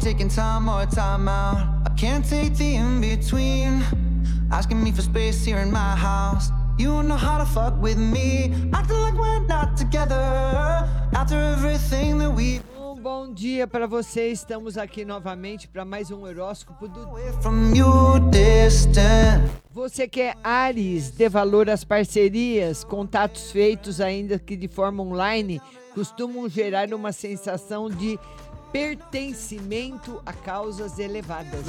taking time or time out. I can't take the in between. Asking me for space here in my house. You don't know how to fuck with me. Acting like we're not together. After everything that we Um bom dia para você. Estamos aqui novamente para mais um horóscopo do. Você que é Ares, dê valor às parcerias, contatos feitos ainda que de forma online costumam gerar uma sensação de pertencimento a causas elevadas.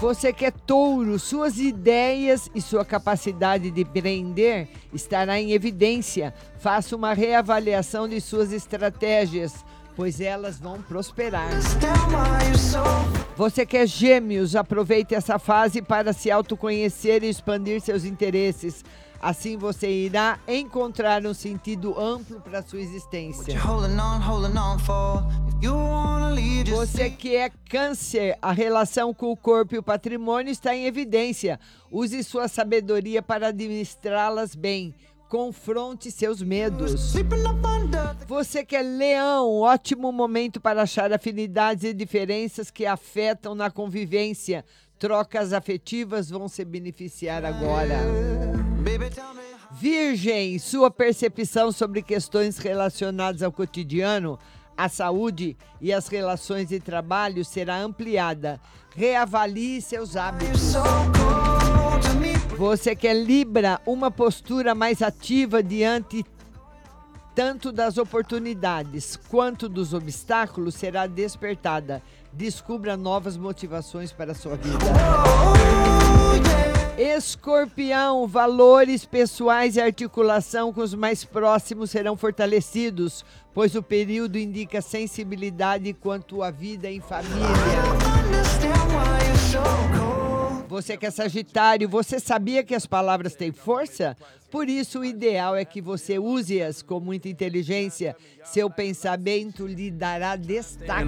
Você que é touro, suas ideias e sua capacidade de empreender estará em evidência. Faça uma reavaliação de suas estratégias, pois elas vão prosperar. Você que é gêmeos, aproveite essa fase para se autoconhecer e expandir seus interesses. Assim você irá encontrar um sentido amplo para sua existência. Você que é câncer, a relação com o corpo e o patrimônio está em evidência. Use sua sabedoria para administrá-las bem. Confronte seus medos. Você que é leão, ótimo momento para achar afinidades e diferenças que afetam na convivência. Trocas afetivas vão se beneficiar agora. Virgem, sua percepção sobre questões relacionadas ao cotidiano, à saúde e às relações de trabalho será ampliada. Reavalie seus hábitos. Você que é Libra, uma postura mais ativa diante tanto das oportunidades quanto dos obstáculos será despertada. Descubra novas motivações para a sua vida. Escorpião, valores pessoais e articulação com os mais próximos serão fortalecidos, pois o período indica sensibilidade quanto à vida em família. Você que é Sagitário, você sabia que as palavras têm força? Por isso, o ideal é que você use-as com muita inteligência. Seu pensamento lhe dará destaque.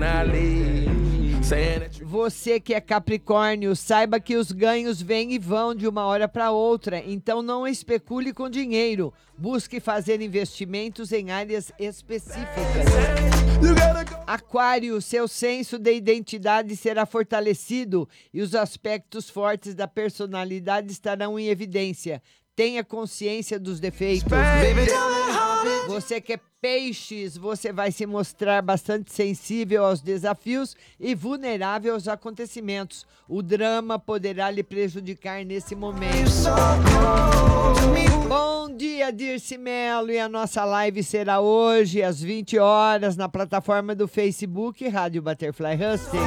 Você que é Capricórnio, saiba que os ganhos vêm e vão de uma hora para outra, então não especule com dinheiro. Busque fazer investimentos em áreas específicas. Aquário, seu senso de identidade será fortalecido e os aspectos fortes da personalidade estarão em evidência. Tenha consciência dos defeitos. Baby, Você que é peixes, você vai se mostrar bastante sensível aos desafios e vulnerável aos acontecimentos. O drama poderá lhe prejudicar nesse momento. Bom dia, Dirce Melo, e a nossa live será hoje às 20 horas na plataforma do Facebook Rádio Butterfly Husting.